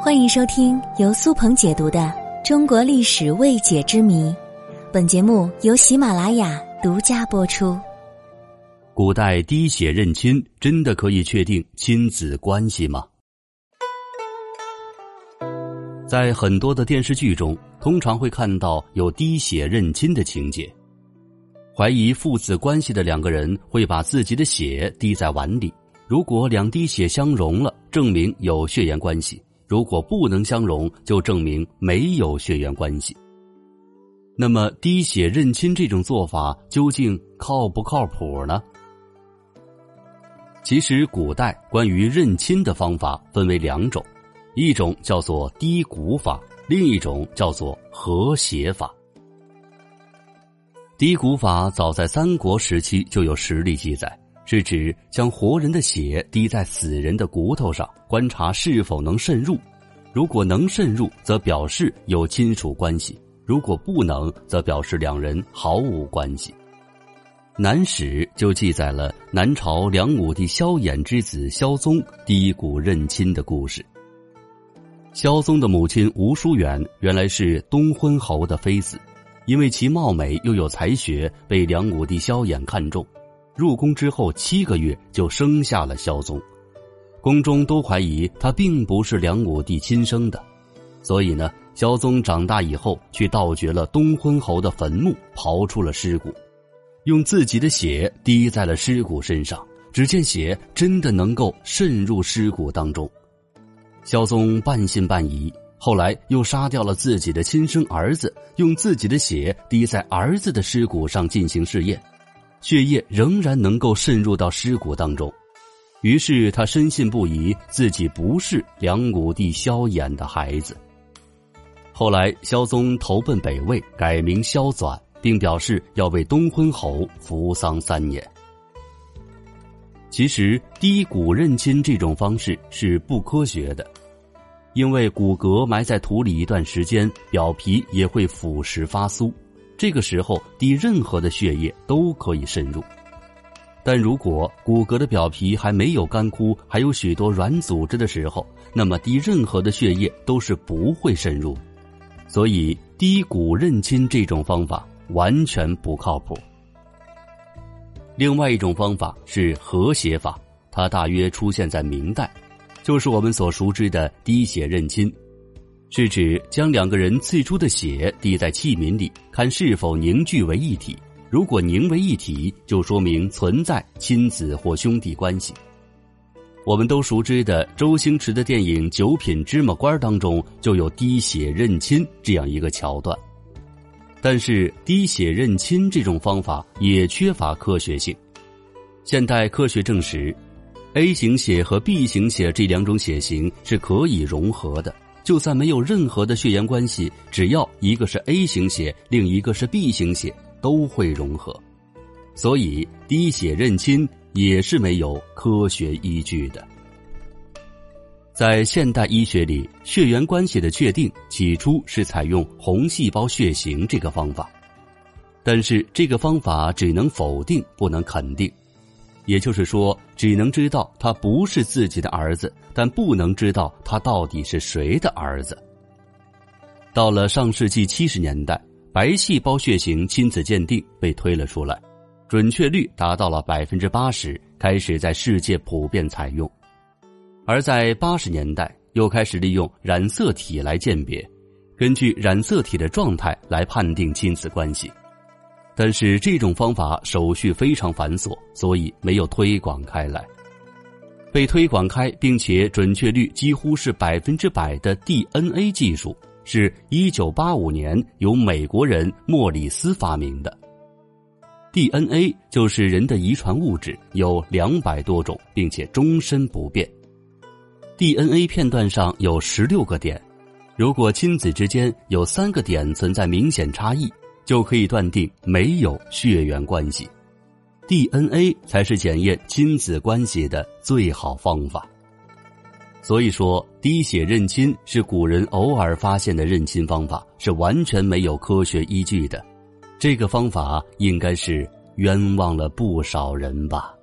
欢迎收听由苏鹏解读的《中国历史未解之谜》，本节目由喜马拉雅独家播出。古代滴血认亲真的可以确定亲子关系吗？在很多的电视剧中，通常会看到有滴血认亲的情节。怀疑父子关系的两个人会把自己的血滴在碗里，如果两滴血相融了，证明有血缘关系。如果不能相容，就证明没有血缘关系。那么滴血认亲这种做法究竟靠不靠谱呢？其实，古代关于认亲的方法分为两种，一种叫做滴骨法，另一种叫做和血法。滴骨法早在三国时期就有实例记载。是指将活人的血滴在死人的骨头上，观察是否能渗入。如果能渗入，则表示有亲属关系；如果不能，则表示两人毫无关系。《南史》就记载了南朝梁武帝萧衍之子萧宗滴骨认亲的故事。萧宗的母亲吴淑远原来是东昏侯的妃子，因为其貌美又有才学，被梁武帝萧衍看中。入宫之后七个月就生下了萧宗，宫中都怀疑他并不是梁武帝亲生的，所以呢，萧宗长大以后去盗掘了东昏侯的坟墓，刨出了尸骨，用自己的血滴在了尸骨身上，只见血真的能够渗入尸骨当中，萧宗半信半疑，后来又杀掉了自己的亲生儿子，用自己的血滴在儿子的尸骨上进行试验。血液仍然能够渗入到尸骨当中，于是他深信不疑自己不是梁武帝萧衍的孩子。后来萧宗投奔北魏，改名萧纂，并表示要为东昏侯服丧三年。其实低骨认亲这种方式是不科学的，因为骨骼埋在土里一段时间，表皮也会腐蚀发酥。这个时候滴任何的血液都可以渗入，但如果骨骼的表皮还没有干枯，还有许多软组织的时候，那么滴任何的血液都是不会渗入。所以滴骨认亲这种方法完全不靠谱。另外一种方法是和血法，它大约出现在明代，就是我们所熟知的滴血认亲。是指将两个人最初的血滴在器皿里，看是否凝聚为一体。如果凝为一体，就说明存在亲子或兄弟关系。我们都熟知的周星驰的电影《九品芝麻官》当中就有滴血认亲这样一个桥段。但是滴血认亲这种方法也缺乏科学性。现代科学证实，A 型血和 B 型血这两种血型是可以融合的。就算没有任何的血缘关系，只要一个是 A 型血，另一个是 B 型血，都会融合。所以滴血认亲也是没有科学依据的。在现代医学里，血缘关系的确定起初是采用红细胞血型这个方法，但是这个方法只能否定，不能肯定。也就是说，只能知道他不是自己的儿子，但不能知道他到底是谁的儿子。到了上世纪七十年代，白细胞血型亲子鉴定被推了出来，准确率达到了百分之八十，开始在世界普遍采用。而在八十年代，又开始利用染色体来鉴别，根据染色体的状态来判定亲子关系。但是这种方法手续非常繁琐，所以没有推广开来。被推广开并且准确率几乎是百分之百的 DNA 技术，是一九八五年由美国人莫里斯发明的。DNA 就是人的遗传物质，有两百多种，并且终身不变。DNA 片段上有十六个点，如果亲子之间有三个点存在明显差异。就可以断定没有血缘关系，DNA 才是检验亲子关系的最好方法。所以说，滴血认亲是古人偶尔发现的认亲方法，是完全没有科学依据的。这个方法应该是冤枉了不少人吧。